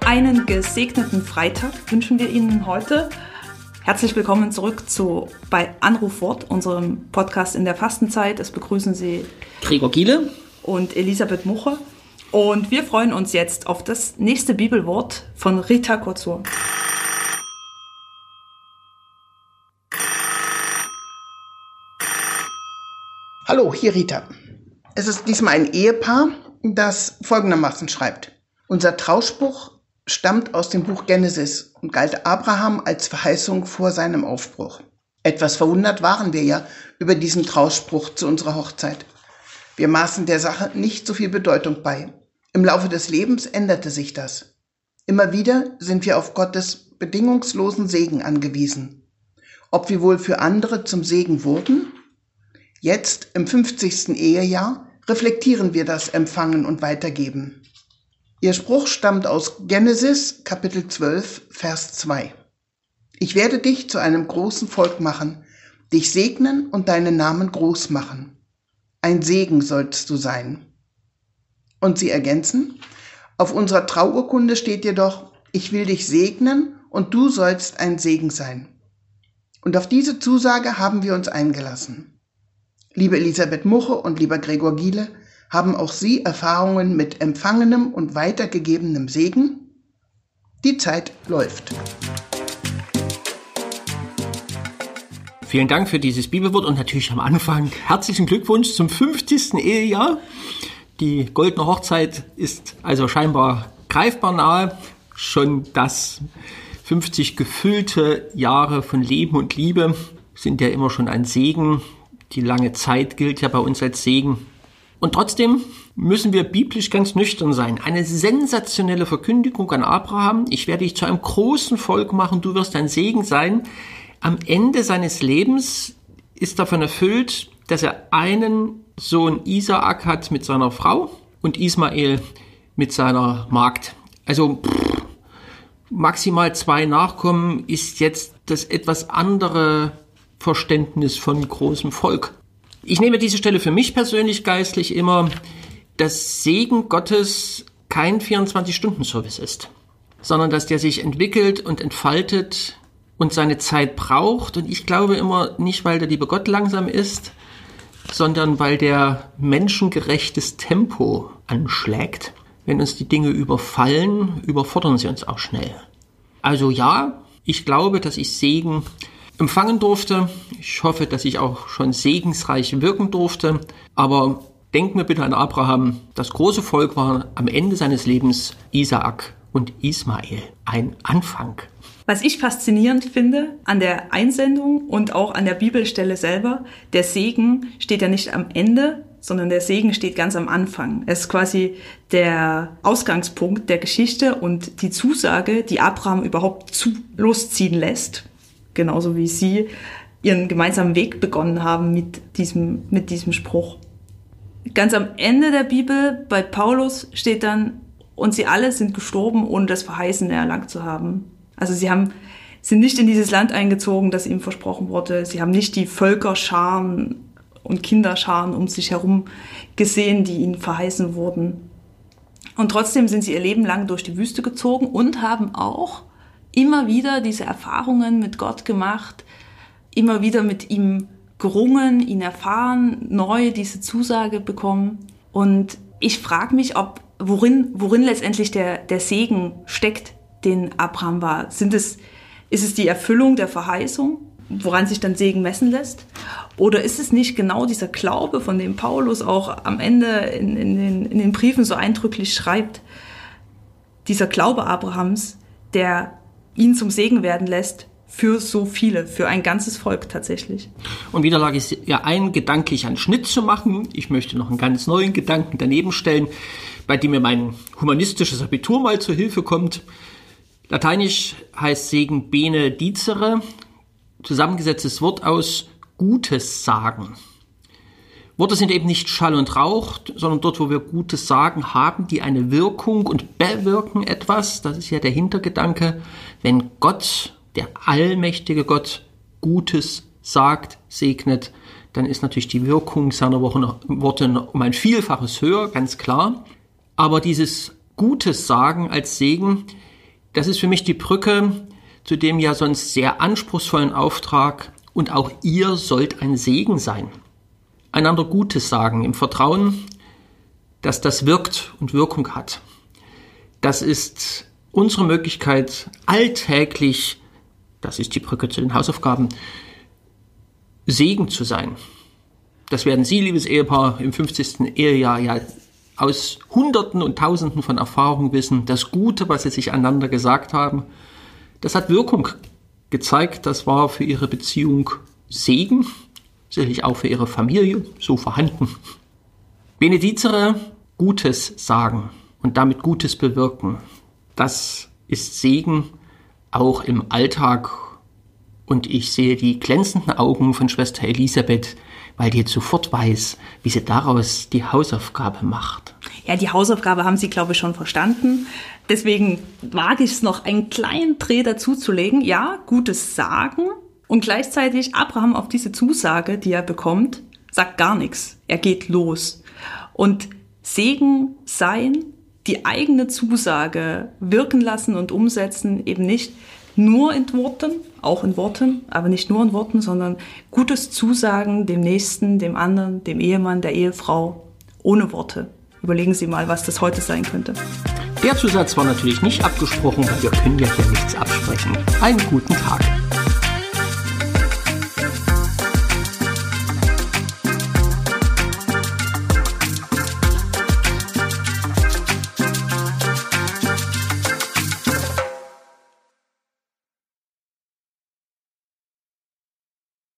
Einen gesegneten Freitag wünschen wir Ihnen heute. Herzlich willkommen zurück zu bei Anrufwort, unserem Podcast in der Fastenzeit. Es begrüßen Sie Gregor Giele und Elisabeth Mucher. Und wir freuen uns jetzt auf das nächste Bibelwort von Rita Kurzur. Hallo, hier Rita. Es ist diesmal ein Ehepaar, das folgendermaßen schreibt. Unser Trauspruch stammt aus dem Buch Genesis und galt Abraham als Verheißung vor seinem Aufbruch. Etwas verwundert waren wir ja über diesen Trauspruch zu unserer Hochzeit. Wir maßen der Sache nicht so viel Bedeutung bei. Im Laufe des Lebens änderte sich das. Immer wieder sind wir auf Gottes bedingungslosen Segen angewiesen. Ob wir wohl für andere zum Segen wurden? Jetzt, im 50. Ehejahr, reflektieren wir das Empfangen und Weitergeben. Ihr Spruch stammt aus Genesis Kapitel 12, Vers 2. Ich werde dich zu einem großen Volk machen, dich segnen und deinen Namen groß machen. Ein Segen sollst du sein. Und sie ergänzen, auf unserer Trauurkunde steht jedoch, ich will dich segnen und du sollst ein Segen sein. Und auf diese Zusage haben wir uns eingelassen. Liebe Elisabeth Muche und lieber Gregor Giele, haben auch Sie Erfahrungen mit empfangenem und weitergegebenem Segen? Die Zeit läuft. Vielen Dank für dieses Bibelwort und natürlich am Anfang herzlichen Glückwunsch zum 50. Ehejahr. Die goldene Hochzeit ist also scheinbar greifbar nahe. Schon das 50 gefüllte Jahre von Leben und Liebe sind ja immer schon ein Segen. Die lange Zeit gilt ja bei uns als Segen. Und trotzdem müssen wir biblisch ganz nüchtern sein. Eine sensationelle Verkündigung an Abraham. Ich werde dich zu einem großen Volk machen. Du wirst ein Segen sein. Am Ende seines Lebens ist davon erfüllt, dass er einen Sohn Isaak hat mit seiner Frau und Ismael mit seiner Magd. Also pff, maximal zwei Nachkommen ist jetzt das etwas andere Verständnis von großem Volk. Ich nehme diese Stelle für mich persönlich geistlich immer, dass Segen Gottes kein 24-Stunden-Service ist, sondern dass der sich entwickelt und entfaltet und seine Zeit braucht. Und ich glaube immer nicht, weil der liebe Gott langsam ist, sondern weil der menschengerechtes Tempo anschlägt. Wenn uns die Dinge überfallen, überfordern sie uns auch schnell. Also ja, ich glaube, dass ich Segen empfangen durfte. Ich hoffe, dass ich auch schon segensreich wirken durfte. Aber denkt mir bitte an Abraham. Das große Volk war am Ende seines Lebens Isaak und Ismael. Ein Anfang. Was ich faszinierend finde an der Einsendung und auch an der Bibelstelle selber, der Segen steht ja nicht am Ende, sondern der Segen steht ganz am Anfang. Es ist quasi der Ausgangspunkt der Geschichte und die Zusage, die Abraham überhaupt zu losziehen lässt, genauso wie sie ihren gemeinsamen Weg begonnen haben mit diesem, mit diesem Spruch. Ganz am Ende der Bibel bei Paulus steht dann, und sie alle sind gestorben, ohne das Verheißene erlangt zu haben. Also sie haben, sind nicht in dieses Land eingezogen, das ihnen versprochen wurde. Sie haben nicht die Völkerscharen und Kinderscharen um sich herum gesehen, die ihnen verheißen wurden. Und trotzdem sind sie ihr Leben lang durch die Wüste gezogen und haben auch immer wieder diese Erfahrungen mit Gott gemacht, immer wieder mit ihm gerungen, ihn erfahren, neu diese Zusage bekommen. Und ich frage mich, ob worin, worin letztendlich der, der Segen steckt, den Abraham war? Sind es, ist es die Erfüllung der Verheißung, woran sich dann Segen messen lässt? Oder ist es nicht genau dieser Glaube, von dem Paulus auch am Ende in, in, den, in den Briefen so eindrücklich schreibt, dieser Glaube Abrahams, der ihn zum Segen werden lässt für so viele, für ein ganzes Volk tatsächlich. Und wieder lag es ja ein, gedanklich einen Schnitt zu machen. Ich möchte noch einen ganz neuen Gedanken daneben stellen, bei dem mir mein humanistisches Abitur mal zur Hilfe kommt. Lateinisch heißt Segen bene dicere, zusammengesetztes Wort aus Gutes sagen. Worte sind eben nicht Schall und Rauch, sondern dort, wo wir Gutes sagen, haben die eine Wirkung und bewirken etwas. Das ist ja der Hintergedanke. Wenn Gott, der allmächtige Gott, Gutes sagt, segnet, dann ist natürlich die Wirkung seiner Worte um ein Vielfaches höher, ganz klar. Aber dieses Gutes sagen als Segen, das ist für mich die Brücke zu dem ja sonst sehr anspruchsvollen Auftrag und auch ihr sollt ein Segen sein. Einander Gutes sagen im Vertrauen, dass das wirkt und Wirkung hat. Das ist unsere Möglichkeit, alltäglich, das ist die Brücke zu den Hausaufgaben, Segen zu sein. Das werden Sie, liebes Ehepaar, im 50. Ehejahr ja aus Hunderten und Tausenden von Erfahrungen wissen. Das Gute, was Sie sich einander gesagt haben, das hat Wirkung gezeigt. Das war für Ihre Beziehung Segen, sicherlich auch für Ihre Familie so vorhanden. Benedizere, Gutes sagen und damit Gutes bewirken. Das ist Segen auch im Alltag. Und ich sehe die glänzenden Augen von Schwester Elisabeth, weil die jetzt sofort weiß, wie sie daraus die Hausaufgabe macht. Ja, die Hausaufgabe haben Sie, glaube ich, schon verstanden. Deswegen wage ich es noch, einen kleinen Dreh dazuzulegen. Ja, gutes Sagen. Und gleichzeitig Abraham auf diese Zusage, die er bekommt, sagt gar nichts. Er geht los. Und Segen sein, die eigene Zusage wirken lassen und umsetzen, eben nicht nur in Worten, auch in Worten, aber nicht nur in Worten, sondern gutes Zusagen dem Nächsten, dem anderen, dem Ehemann, der Ehefrau, ohne Worte. Überlegen Sie mal, was das heute sein könnte. Der Zusatz war natürlich nicht abgesprochen, weil wir können ja hier nichts absprechen. Einen guten Tag.